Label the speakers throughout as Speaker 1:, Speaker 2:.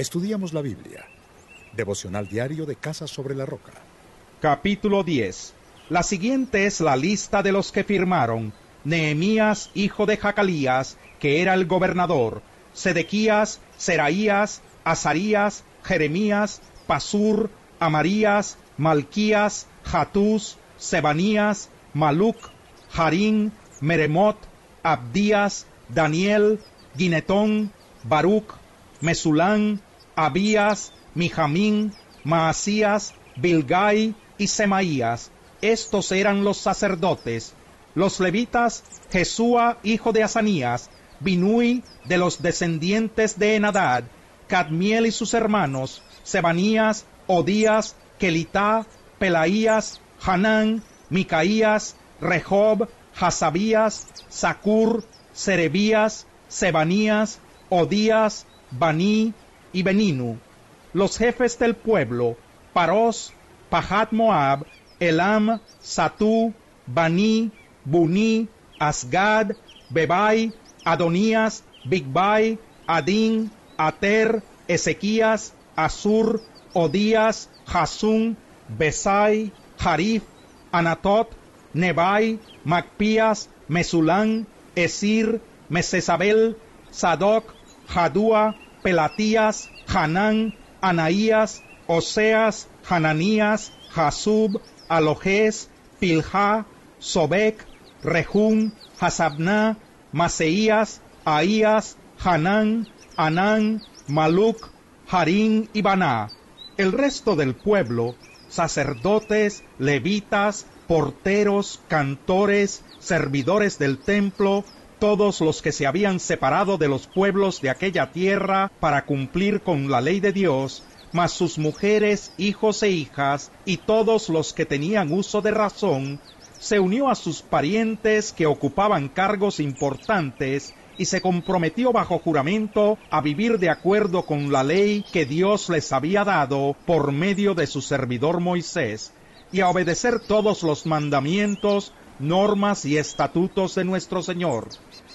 Speaker 1: Estudiamos la Biblia. Devocional diario de Casa sobre la Roca.
Speaker 2: Capítulo 10. La siguiente es la lista de los que firmaron. Nehemías, hijo de Jacalías, que era el gobernador, Sedequías, Seraías, Azarías, Jeremías, Pasur, Amarías, Malquías, Jatús, Sebanías, Maluc, Harín, Meremot, Abdías, Daniel, Guinetón, Baruch, Mesulán, Abías, Mijamín, Maasías, Bilgai y Semaías. Estos eran los sacerdotes. Los levitas, Jesúa, hijo de Asanías, Binui, de los descendientes de Enadad, Cadmiel y sus hermanos, Sebanías, Odías, Kelitá, Pelaías, Hanán, Micaías, Rehob, Hasabías, Sacur, Serebías, Sebanías, Odías, Baní y Beninu. Los jefes del pueblo, Paros, Pahat Moab, Elam, Satú, Baní, Buní, Asgad, Bebai, Adonías, Bigbai, Adín, Ater, Ezequías, Asur, Odías, Hasún, Besai, Harif, Anatot, Nebai, Macpías, Mesulán, Esir, Mesesabel, Sadoc, Jadúa, Pelatías, Hanán, Anaías, Oseas, Hananías, Jasub, Alojes, Pilja, Sobek, Rehum, Hasabná, Maseías, Ahías, Hanán, Anán, Maluc, Harín y Baná. El resto del pueblo, sacerdotes, levitas, porteros, cantores, servidores del templo, todos los que se habían separado de los pueblos de aquella tierra para cumplir con la ley de Dios, mas sus mujeres, hijos e hijas, y todos los que tenían uso de razón, se unió a sus parientes que ocupaban cargos importantes y se comprometió bajo juramento a vivir de acuerdo con la ley que Dios les había dado por medio de su servidor Moisés, y a obedecer todos los mandamientos, normas y estatutos de nuestro Señor.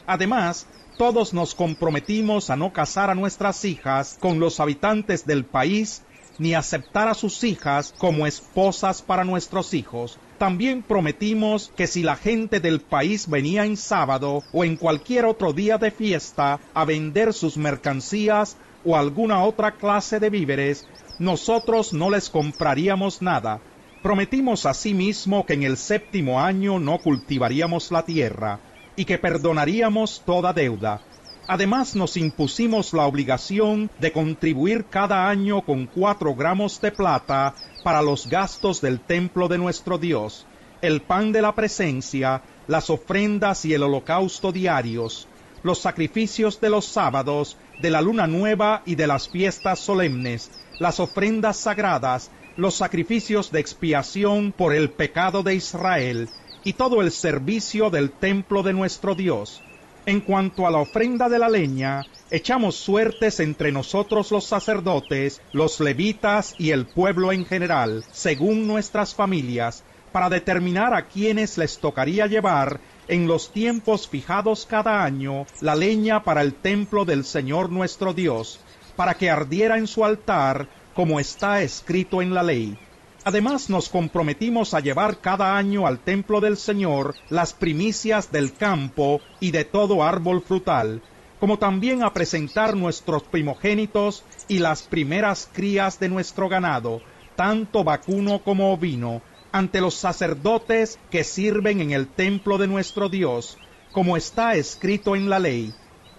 Speaker 2: Además, todos nos comprometimos a no casar a nuestras hijas con los habitantes del país, ni aceptar a sus hijas como esposas para nuestros hijos. También prometimos que si la gente del país venía en sábado o en cualquier otro día de fiesta a vender sus mercancías o alguna otra clase de víveres, nosotros no les compraríamos nada. Prometimos asimismo que en el séptimo año no cultivaríamos la tierra y que perdonaríamos toda deuda. Además nos impusimos la obligación de contribuir cada año con cuatro gramos de plata para los gastos del templo de nuestro Dios, el pan de la presencia, las ofrendas y el holocausto diarios, los sacrificios de los sábados, de la luna nueva y de las fiestas solemnes, las ofrendas sagradas, los sacrificios de expiación por el pecado de Israel, y todo el servicio del templo de nuestro Dios. En cuanto a la ofrenda de la leña, echamos suertes entre nosotros los sacerdotes, los levitas y el pueblo en general, según nuestras familias, para determinar a quienes les tocaría llevar en los tiempos fijados cada año la leña para el templo del Señor nuestro Dios, para que ardiera en su altar, como está escrito en la ley. Además nos comprometimos a llevar cada año al templo del Señor las primicias del campo y de todo árbol frutal, como también a presentar nuestros primogénitos y las primeras crías de nuestro ganado, tanto vacuno como ovino, ante los sacerdotes que sirven en el templo de nuestro Dios, como está escrito en la ley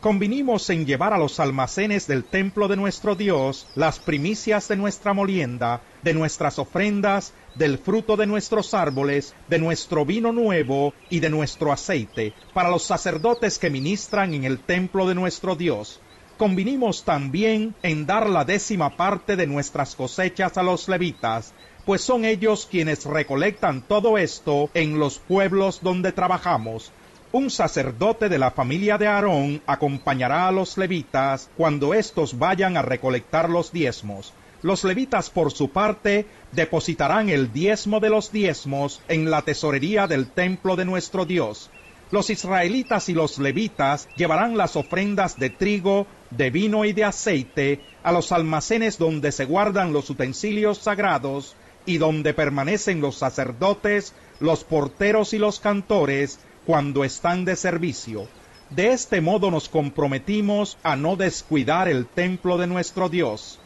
Speaker 2: convinimos en llevar a los almacenes del templo de nuestro Dios las primicias de nuestra molienda, de nuestras ofrendas, del fruto de nuestros árboles, de nuestro vino nuevo y de nuestro aceite, para los sacerdotes que ministran en el templo de nuestro Dios. Convinimos también en dar la décima parte de nuestras cosechas a los levitas, pues son ellos quienes recolectan todo esto en los pueblos donde trabajamos, un sacerdote de la familia de Aarón acompañará a los levitas cuando éstos vayan a recolectar los diezmos. Los levitas, por su parte, depositarán el diezmo de los diezmos en la tesorería del templo de nuestro Dios. Los israelitas y los levitas llevarán las ofrendas de trigo, de vino y de aceite a los almacenes donde se guardan los utensilios sagrados y donde permanecen los sacerdotes, los porteros y los cantores cuando están de servicio. De este modo nos comprometimos a no descuidar el templo de nuestro Dios.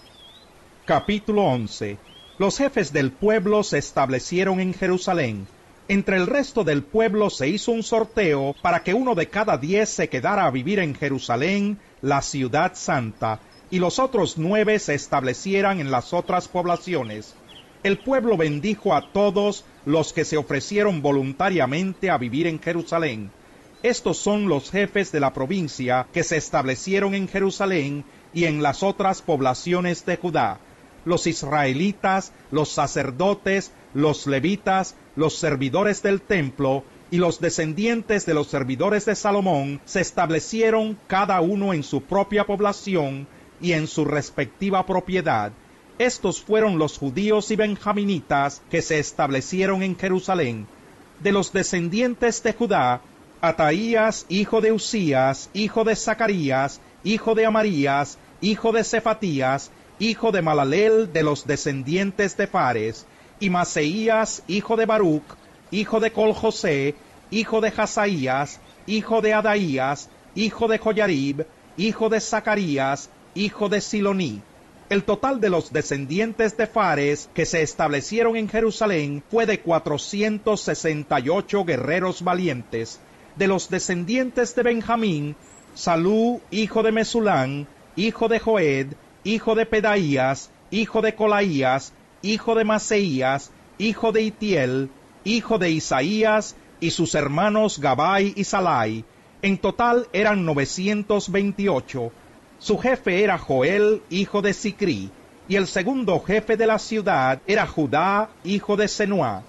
Speaker 2: Capítulo 11 Los jefes del pueblo se establecieron en Jerusalén. Entre el resto del pueblo se hizo un sorteo para que uno de cada diez se quedara a vivir en Jerusalén, la ciudad santa, y los otros nueve se establecieran en las otras poblaciones. El pueblo bendijo a todos los que se ofrecieron voluntariamente a vivir en Jerusalén. Estos son los jefes de la provincia que se establecieron en Jerusalén y en las otras poblaciones de Judá. Los israelitas, los sacerdotes, los levitas, los servidores del templo y los descendientes de los servidores de Salomón se establecieron cada uno en su propia población y en su respectiva propiedad. Estos fueron los judíos y benjaminitas que se establecieron en Jerusalén. De los descendientes de Judá, Ataías, hijo de Usías, hijo de Zacarías, hijo de Amarías, hijo de Cefatías, hijo de Malalel de los descendientes de Fares, y Maseías, hijo de Baruch, hijo de Coljosé, hijo de Hazaías, hijo de Adaías, hijo de Joyarib, hijo de Zacarías, hijo de Siloní. El total de los descendientes de Fares que se establecieron en Jerusalén fue de 468 guerreros valientes. De los descendientes de Benjamín, Salú, hijo de Mesulán, hijo de Joed, hijo de Pedaías, hijo de Colaías, hijo de Maseías, hijo de Itiel, hijo de Isaías, y sus hermanos Gabai y Salai. En total eran 928 su jefe era Joel, hijo de Sicri, y el segundo jefe de la ciudad era Judá, hijo de Senua.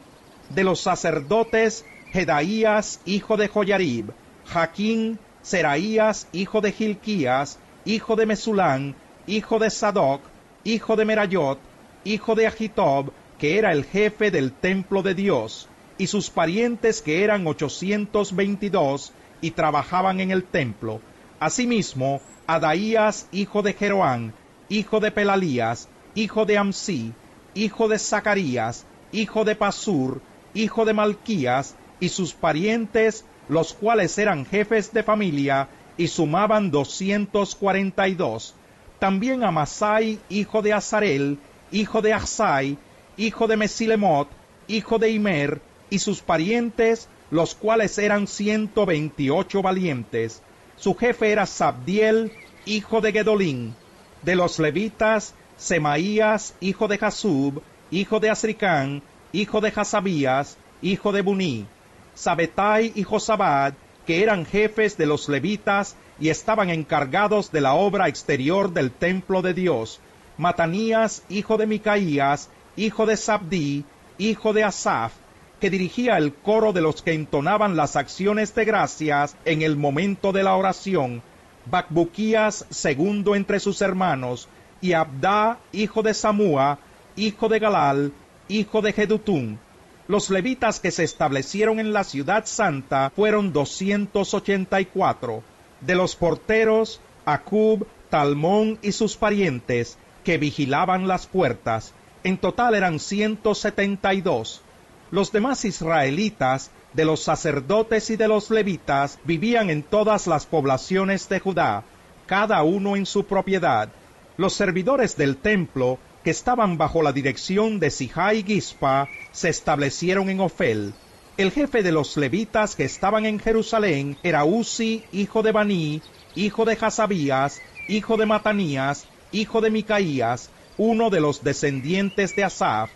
Speaker 2: De los sacerdotes, Jedaías, hijo de Joyarib, Jaquín, Seraías, hijo de Gilquías, hijo de Mesulán, hijo de Sadoc, hijo de Merayot, hijo de Agitob, que era el jefe del templo de Dios, y sus parientes que eran ochocientos veintidós y trabajaban en el templo. Asimismo, Adaías, hijo de Jeroán, hijo de Pelalías, hijo de Amsi, hijo de Zacarías, hijo de Pasur, hijo de Malquías, y sus parientes, los cuales eran jefes de familia, y sumaban doscientos cuarenta y dos. También Amasai, hijo de Azarel, hijo de Asai, hijo de Mesilemot, hijo de Imer, y sus parientes, los cuales eran ciento veintiocho valientes su jefe era Sabdiel, hijo de Gedolín. De los levitas, Semaías, hijo de Jasub, hijo de Asricán, hijo de Hasabías, hijo de Buní. Sabetai y Josabad, que eran jefes de los levitas y estaban encargados de la obra exterior del templo de Dios. Matanías, hijo de Micaías, hijo de Sabdi, hijo de Asaf, que dirigía el coro de los que entonaban las acciones de gracias en el momento de la oración, Bacbuquías segundo entre sus hermanos, y Abdá, hijo de Samúa, hijo de Galal, hijo de Jedutún. Los levitas que se establecieron en la ciudad santa fueron doscientos ochenta y cuatro. De los porteros, Acub, Talmón y sus parientes, que vigilaban las puertas. En total eran ciento setenta y dos. Los demás israelitas, de los sacerdotes y de los levitas, vivían en todas las poblaciones de Judá, cada uno en su propiedad. Los servidores del templo, que estaban bajo la dirección de Sijai y Gispa, se establecieron en Ofel. El jefe de los levitas que estaban en Jerusalén era Uzi, hijo de Baní, hijo de Hasabías, hijo de Matanías, hijo de Micaías, uno de los descendientes de Asaf,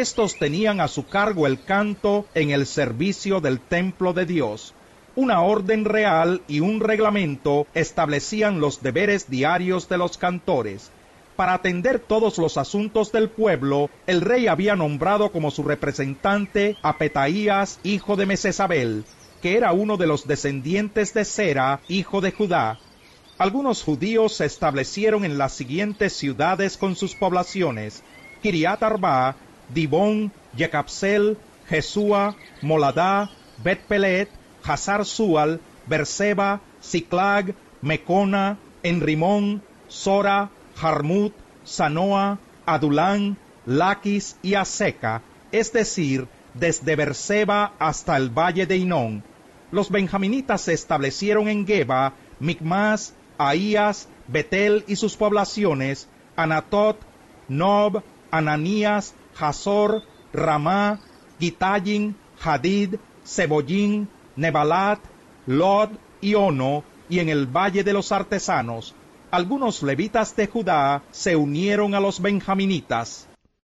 Speaker 2: estos tenían a su cargo el canto en el servicio del templo de Dios. Una orden real y un reglamento establecían los deberes diarios de los cantores. Para atender todos los asuntos del pueblo, el rey había nombrado como su representante a Petaías, hijo de Mesesabel, que era uno de los descendientes de Sera, hijo de Judá. Algunos judíos se establecieron en las siguientes ciudades con sus poblaciones: Kiriat Arba, Dibón, Yecapsel, Jesúa, Moladá, Bet-Pelet, Hazar Sual, Berseba, Ciclag, Mecona, Enrimón, Sora, Jarmut, Sanoa, Adulán, Laquis y Aseca, es decir, desde Berseba hasta el valle de Inón. Los benjaminitas se establecieron en Geba, Micmas, Ahías, Betel y sus poblaciones, Anatot, Nob, Ananías, Hazor, Ramá, Gitayin, Hadid, Cebollín, Nebalat, Lod y Ono, y en el valle de los artesanos. Algunos levitas de Judá se unieron a los benjaminitas.